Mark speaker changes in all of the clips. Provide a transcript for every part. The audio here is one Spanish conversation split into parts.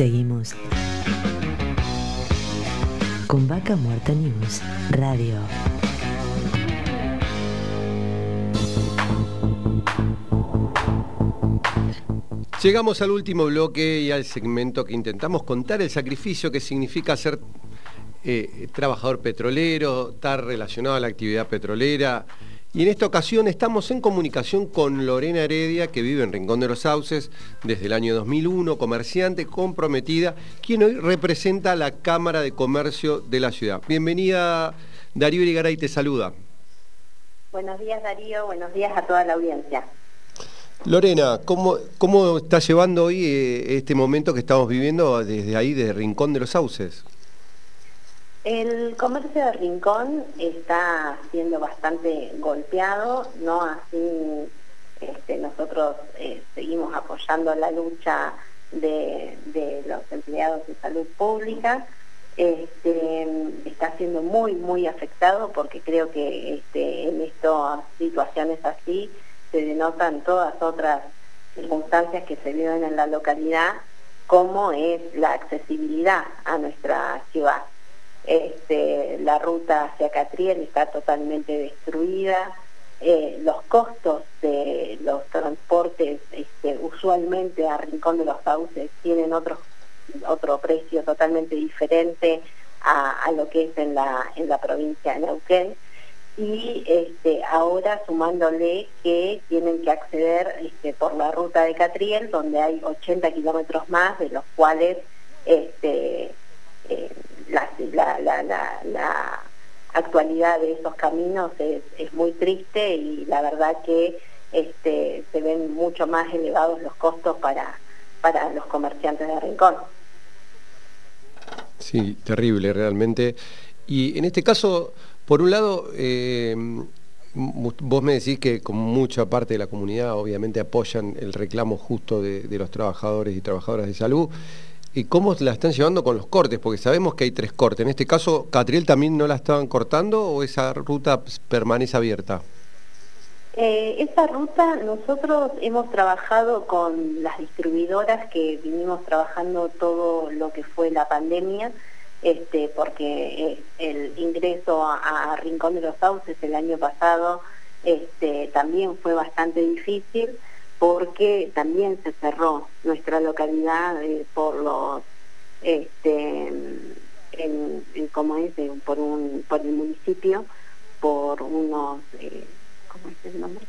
Speaker 1: Seguimos con Vaca Muerta News Radio.
Speaker 2: Llegamos al último bloque y al segmento que intentamos contar el sacrificio que significa ser eh, trabajador petrolero, estar relacionado a la actividad petrolera. Y en esta ocasión estamos en comunicación con Lorena Heredia, que vive en Rincón de los Sauces desde el año 2001, comerciante comprometida, quien hoy representa la Cámara de Comercio de la ciudad. Bienvenida, Darío Irigaray te saluda.
Speaker 3: Buenos días, Darío. Buenos días a toda la audiencia.
Speaker 2: Lorena, ¿cómo, cómo está llevando hoy eh, este momento que estamos viviendo desde ahí, desde Rincón de los Sauces?
Speaker 3: El comercio de Rincón está siendo bastante golpeado, no así este, nosotros eh, seguimos apoyando la lucha de, los empleados de salud pública. Este, está siendo muy, muy afectado porque creo que este, en estas situaciones así se denotan todas otras circunstancias que se viven en la localidad, como es la accesibilidad a nuestra ciudad. Este, la ruta hacia Catriel está totalmente destruida, eh, los costos de los transportes este, usualmente a Rincón de los Sauces tienen otro, otro precio totalmente diferente a, lo que es en la, en la provincia de Neuquén. Y este, ahora sumándole que tienen que acceder por la ruta de Catriel, donde hay 80 kilómetros más, de los cuales eh, la, actualidad de esos caminos es, muy triste y la verdad que este, se ven mucho más elevados los costos para, para los comerciantes de Rincón.
Speaker 2: Sí, terrible realmente. Y en este caso, por un lado, eh, vos me decís que con mucha parte de la comunidad obviamente apoyan el reclamo justo de los trabajadores y trabajadoras de salud. ¿Y cómo la están llevando con los cortes? Porque sabemos que hay tres cortes. En este caso, ¿Catriel también no la estaban cortando o esa ruta permanece abierta?
Speaker 3: Eh, esa ruta nosotros hemos trabajado con las distribuidoras que vinimos trabajando todo lo que fue la pandemia, este, porque eh, el ingreso a, Rincón de los Sauces el año pasado este, también fue bastante difícil porque también se cerró nuestra localidad eh, por los este en, como dice por un por el municipio por unos eh, cómo es el nombre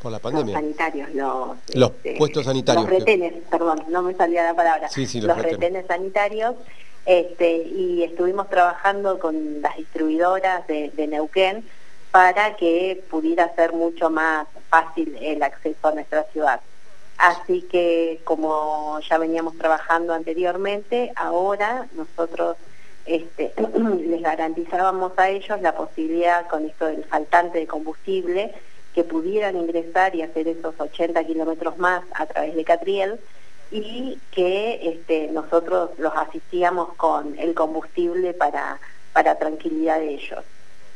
Speaker 2: por la pandemia.
Speaker 3: Los sanitarios, los,
Speaker 2: los este, puestos sanitarios.
Speaker 3: Los retenes, perdón, no me salía la palabra. Sí, sí, los, retenes. sanitarios. Este, y estuvimos trabajando con las distribuidoras de, de Neuquén para que pudiera ser mucho más fácil el acceso a nuestra ciudad. Así que como ya veníamos trabajando anteriormente, ahora nosotros este, les garantizábamos a ellos la posibilidad con esto del faltante de combustible que pudieran ingresar y hacer esos 80 kilómetros más a través de Catriel y que este, nosotros los asistíamos con el combustible para, para tranquilidad de ellos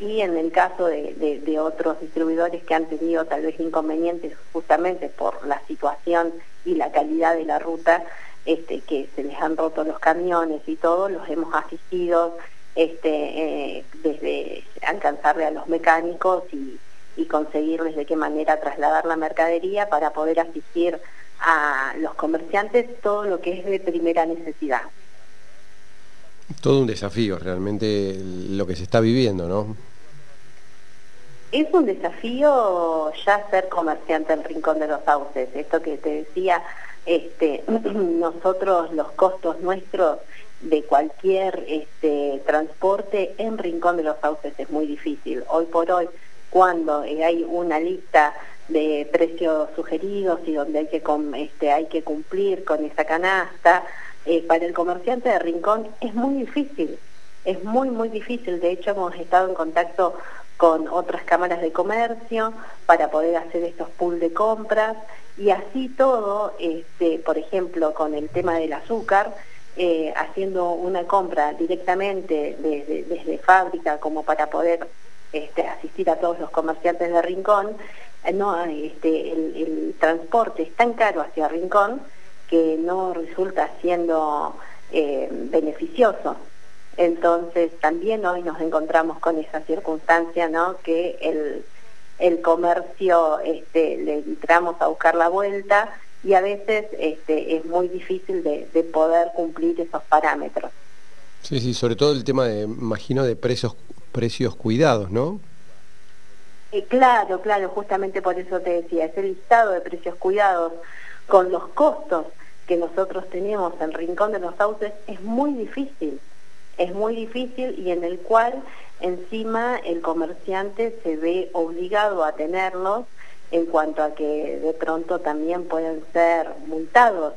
Speaker 3: y en el caso de, otros distribuidores que han tenido tal vez inconvenientes justamente por la situación y la calidad de la ruta, este, que se les han roto los camiones y todo, los hemos asistido este, eh, desde alcanzarle a los mecánicos y, y conseguirles de qué manera trasladar la mercadería para poder asistir a los comerciantes todo lo que es de primera necesidad.
Speaker 2: Todo un desafío realmente lo que se está viviendo, ¿no?
Speaker 3: Es un desafío ya ser comerciante en Rincón de los Sauces. Esto que te decía, este, nosotros los costos nuestros de cualquier este, transporte en Rincón de los Sauces es muy difícil. Hoy por hoy, cuando hay una lista de precios sugeridos y donde hay que, este, hay que cumplir con esa canasta, eh, para el comerciante de Rincón es muy difícil. Es muy, muy difícil. De hecho, hemos estado en contacto con otras cámaras de comercio para poder hacer estos pools de compras y así todo, este, por ejemplo, con el tema del azúcar, eh, haciendo una compra directamente desde, fábrica como para poder este, asistir a todos los comerciantes de Rincón, eh, no, este, el, transporte es tan caro hacia Rincón que no resulta siendo eh, beneficioso. Entonces también hoy nos encontramos con esa circunstancia, ¿no? Que el, el comercio este, le entramos a buscar la vuelta y a veces este, es muy difícil de, poder cumplir esos parámetros.
Speaker 2: Sí, sí, sobre todo el tema, de, imagino, de precios, precios cuidados, ¿no?
Speaker 3: Eh, claro, claro, justamente por eso te decía, ese listado de precios cuidados con los costos que nosotros tenemos en Rincón de los Sauces es muy difícil, es muy difícil y en el cual encima el comerciante se ve obligado a tenerlos en cuanto a que de pronto también pueden ser multados.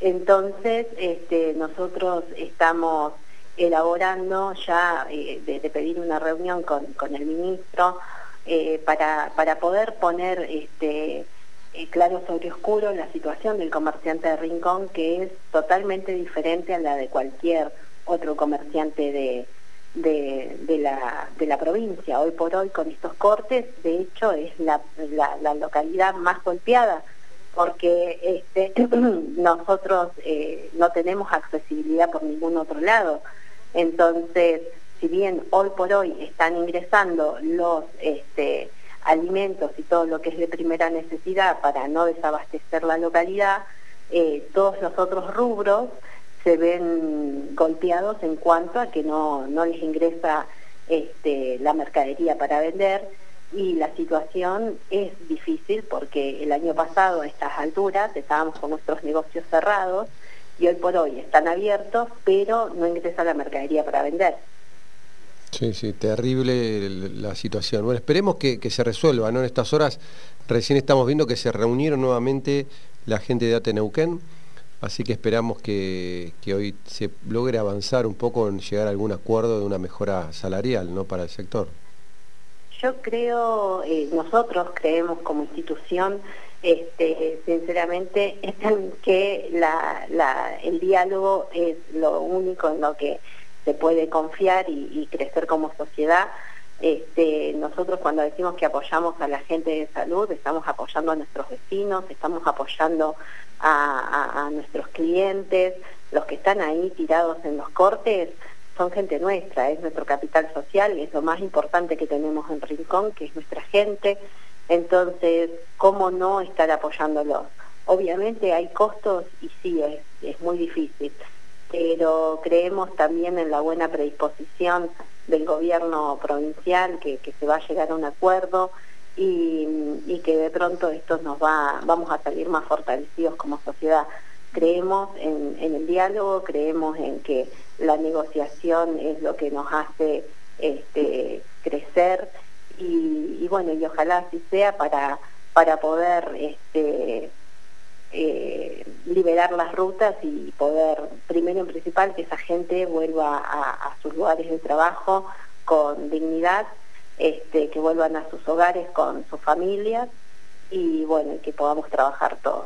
Speaker 3: Entonces, este, nosotros estamos elaborando ya eh, de, pedir una reunión con, el ministro eh, para, para, poder poner este, eh, claro sobre oscuro la situación del comerciante de Rincón, que es totalmente diferente a la de cualquier otro comerciante de, de, la, de la provincia. Hoy por hoy con estos cortes, de hecho, es la, la, localidad más golpeada porque este, nosotros eh, no tenemos accesibilidad por ningún otro lado. Entonces, si bien hoy por hoy están ingresando los este, alimentos y todo lo que es de primera necesidad para no desabastecer la localidad, eh, todos los otros rubros se ven golpeados en cuanto a que no, no les ingresa este, la mercadería para vender y la situación es difícil porque el año pasado a estas alturas estábamos con nuestros negocios cerrados y hoy por hoy están abiertos pero no ingresa la mercadería para vender.
Speaker 2: Sí, sí, terrible la situación. Bueno, esperemos que, que, se resuelva, ¿no? En estas horas recién estamos viendo que se reunieron nuevamente la gente de Ateneuquén Así que esperamos que, hoy se logre avanzar un poco en llegar a algún acuerdo de una mejora salarial ¿no? para el sector.
Speaker 3: Yo creo, eh, nosotros creemos como institución, este, sinceramente, que el diálogo es lo único en lo que se puede confiar y, crecer como sociedad. Este, nosotros cuando decimos que apoyamos a la gente de salud, estamos apoyando a nuestros vecinos, estamos apoyando a, nuestros clientes, los que están ahí tirados en los cortes, son gente nuestra, es nuestro capital social, es lo más importante que tenemos en Rincón, que es nuestra gente. Entonces, ¿cómo no estar apoyándolos? Obviamente hay costos y sí, es, es muy difícil, pero creemos también en la buena predisposición del gobierno provincial, que, que se va a llegar a un acuerdo y, que de pronto esto nos va, vamos a salir más fortalecidos como sociedad. Creemos en, el diálogo, creemos en que la negociación es lo que nos hace este, crecer y, bueno, y ojalá así sea para, para poder este, eh, liberar las rutas y poder, primero en principal, que esa gente vuelva a sus lugares de trabajo con dignidad este, que vuelvan a sus hogares con sus familias y bueno, que podamos trabajar todos.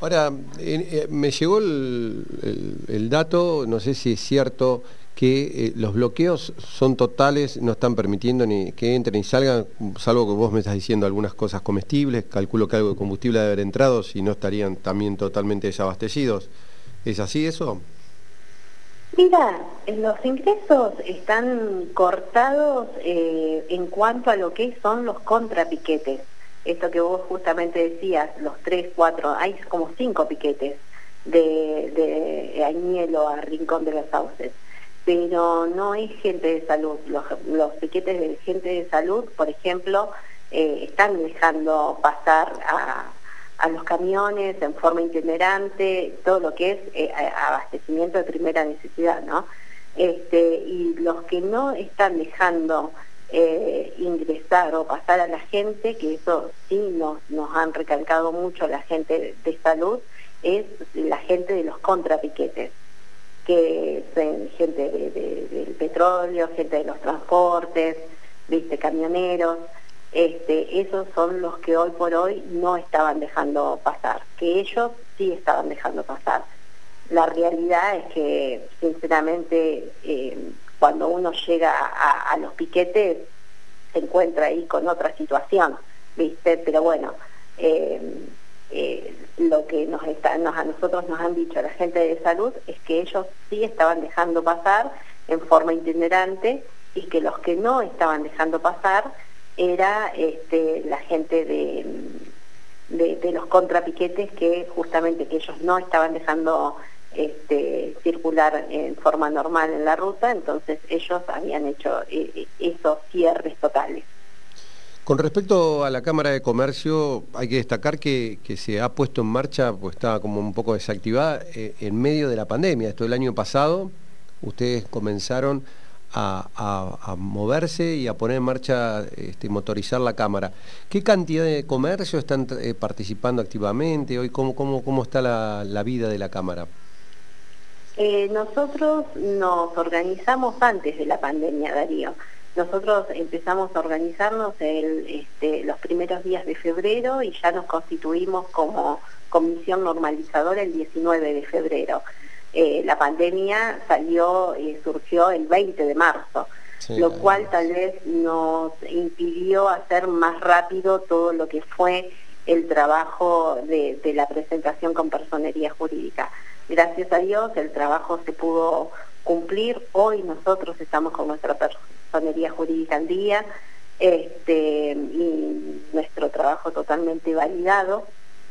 Speaker 2: Ahora, eh, me llegó el, dato, no sé si es cierto, que eh, los bloqueos son totales, no están permitiendo ni que entren ni salgan, salvo que vos me estás diciendo algunas cosas comestibles, calculo que algo de combustible debe haber entrado, si no estarían también totalmente desabastecidos. ¿Es así eso?
Speaker 3: Mira, los ingresos están cortados eh, en cuanto a lo que son los contrapiquetes. Esto que vos justamente decías, los tres, cuatro, hay como cinco piquetes de, de Añelo a Rincón de los Sauces. Pero no es gente de salud. Los, piquetes de gente de salud, por ejemplo, eh, están dejando pasar a los camiones en forma itinerante, todo lo que es eh, abastecimiento de primera necesidad, ¿no? Este, y los que no están dejando eh, ingresar o pasar a la gente, que eso sí nos, nos han recalcado mucho la gente de salud, es la gente de los contrapiquetes, que gente del petróleo, gente de los transportes, viste, camioneros, este, esos son los que hoy por hoy no estaban dejando pasar, que ellos sí estaban dejando pasar. La realidad es que, sinceramente, eh, cuando uno llega a, los piquetes, se encuentra ahí con otra situación, ¿viste? Pero bueno, eh, lo que nos, está, nos a nosotros nos han dicho la gente de salud es que ellos sí estaban dejando pasar en forma itinerante y que los que no estaban dejando pasar era este, la gente de, de, los contrapiquetes que justamente ellos no estaban dejando este, circular en forma normal en la ruta, entonces ellos habían hecho eh, eh, esos cierres totales.
Speaker 2: Con respecto a la Cámara de Comercio, hay que destacar que, se ha puesto en marcha, pues estaba como un poco desactivada, eh, en medio de la pandemia. Esto el año pasado, ustedes comenzaron a, moverse y a poner en marcha, este, motorizar la Cámara. ¿Qué cantidad de comercios están eh, participando activamente hoy? ¿Cómo, cómo, cómo está la, vida de la Cámara?
Speaker 3: Eh, nosotros nos organizamos antes de la pandemia, Darío. Nosotros empezamos a organizarnos el, este, los primeros días de febrero y ya nos constituimos como comisión normalizadora el 19 de febrero. Eh, la pandemia salió y surgió el 20 de marzo, lo cual tal vez nos impidió hacer más rápido todo lo que fue el trabajo de, de la presentación con personería jurídica. Gracias a Dios el trabajo se pudo cumplir. Hoy nosotros estamos con nuestra personería jurídica al día este, y nuestro trabajo totalmente validado.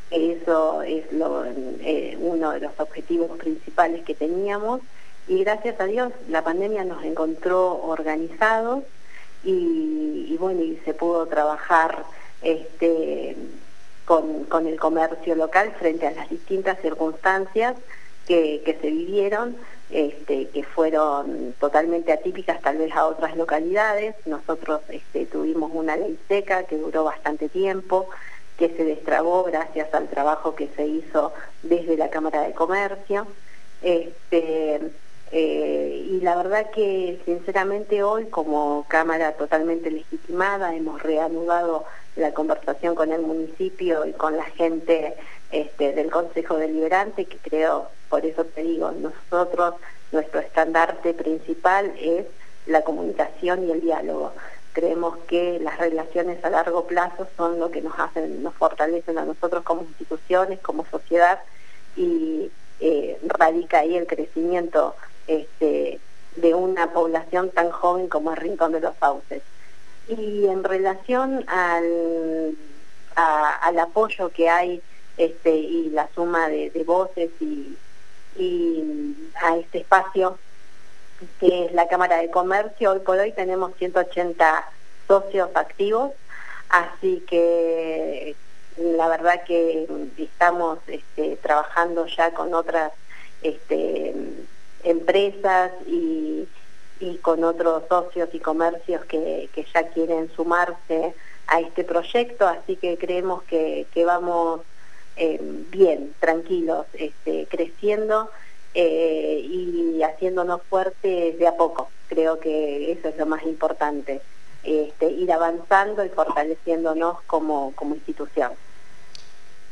Speaker 3: Eso es eh, uno de los objetivos principales que teníamos y gracias a Dios la pandemia nos encontró organizados y, bueno, se pudo trabajar este, con, el comercio local frente a las distintas circunstancias que, se vivieron, este, que fueron totalmente atípicas tal vez a otras localidades. Nosotros este, tuvimos una ley seca que duró bastante tiempo, que se destrabó gracias al trabajo que se hizo desde la Cámara de Comercio. Este, eh, y la verdad que sinceramente hoy como Cámara totalmente legitimada hemos reanudado la conversación con el municipio y con la gente este, del Consejo Deliberante, que creo, por eso te digo, nosotros, nuestro estandarte principal es la comunicación y el diálogo. Creemos que las relaciones a largo plazo son lo que nos hacen, nos fortalecen a nosotros como instituciones, como sociedad y eh, radica ahí el crecimiento este, de una población tan joven como el Rincón de los Sauces. Y en relación al, al apoyo que hay este, y la suma de, voces y, a este espacio que es la Cámara de Comercio. Hoy por hoy tenemos 180 socios activos, así que la verdad que estamos este, trabajando ya con otras empresas y, con otros socios y comercios que, ya quieren sumarse a este proyecto, así que creemos que, vamos eh, bien, tranquilos, este, creciendo eh, y haciéndonos fuertes de a poco. Creo que eso es lo más importante, este, ir avanzando y fortaleciéndonos como, como institución.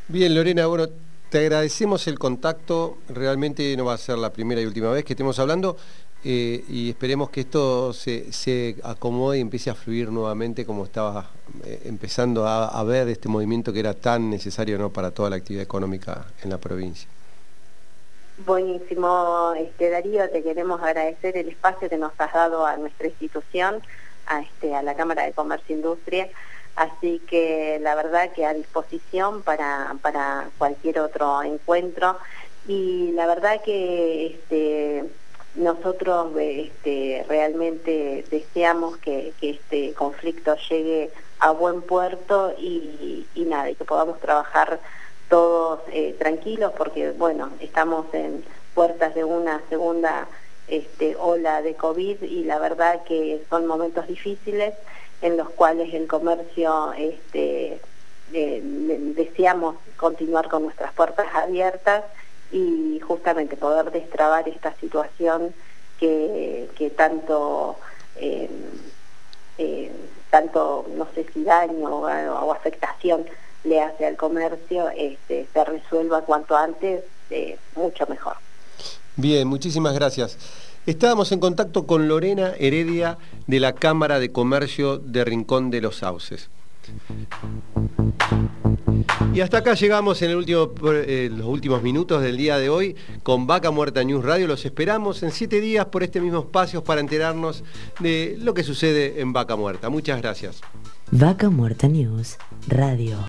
Speaker 2: Bien, Lorena, bueno, te agradecemos el contacto, realmente no va a ser la primera y última vez que estemos hablando eh, y esperemos que esto se, se, acomode y empiece a fluir nuevamente como estaba eh, empezando a, ver este movimiento que era tan necesario ¿no? para toda la actividad económica en la provincia.
Speaker 3: Buenísimo, este, Darío, te queremos agradecer el espacio que nos has dado a nuestra institución, a, este, a la Cámara de Comercio e Industria, así que la verdad que a disposición para, para cualquier otro encuentro. Y la verdad que este, nosotros este, realmente deseamos que, este conflicto llegue a buen puerto y, nada, y que podamos trabajar todos eh, tranquilos porque, bueno, estamos en puertas de una segunda este, ola de COVID y la verdad que son momentos difíciles en los cuales el comercio este, deseamos continuar con nuestras puertas abiertas y justamente poder destrabar esta situación que, que tanto, eh, eh, tanto, no sé si daño o afectación le hace al comercio este, se resuelva cuanto antes, eh, mucho mejor.
Speaker 2: Bien, muchísimas gracias. Estábamos en contacto con Lorena Heredia de la Cámara de Comercio de Rincón de los Sauces. Y hasta acá llegamos en eh, los últimos minutos del día de hoy con Vaca Muerta News Radio. Los esperamos en siete días por este mismo espacio para enterarnos de lo que sucede en Vaca Muerta. Muchas gracias.
Speaker 1: Vaca Muerta News Radio.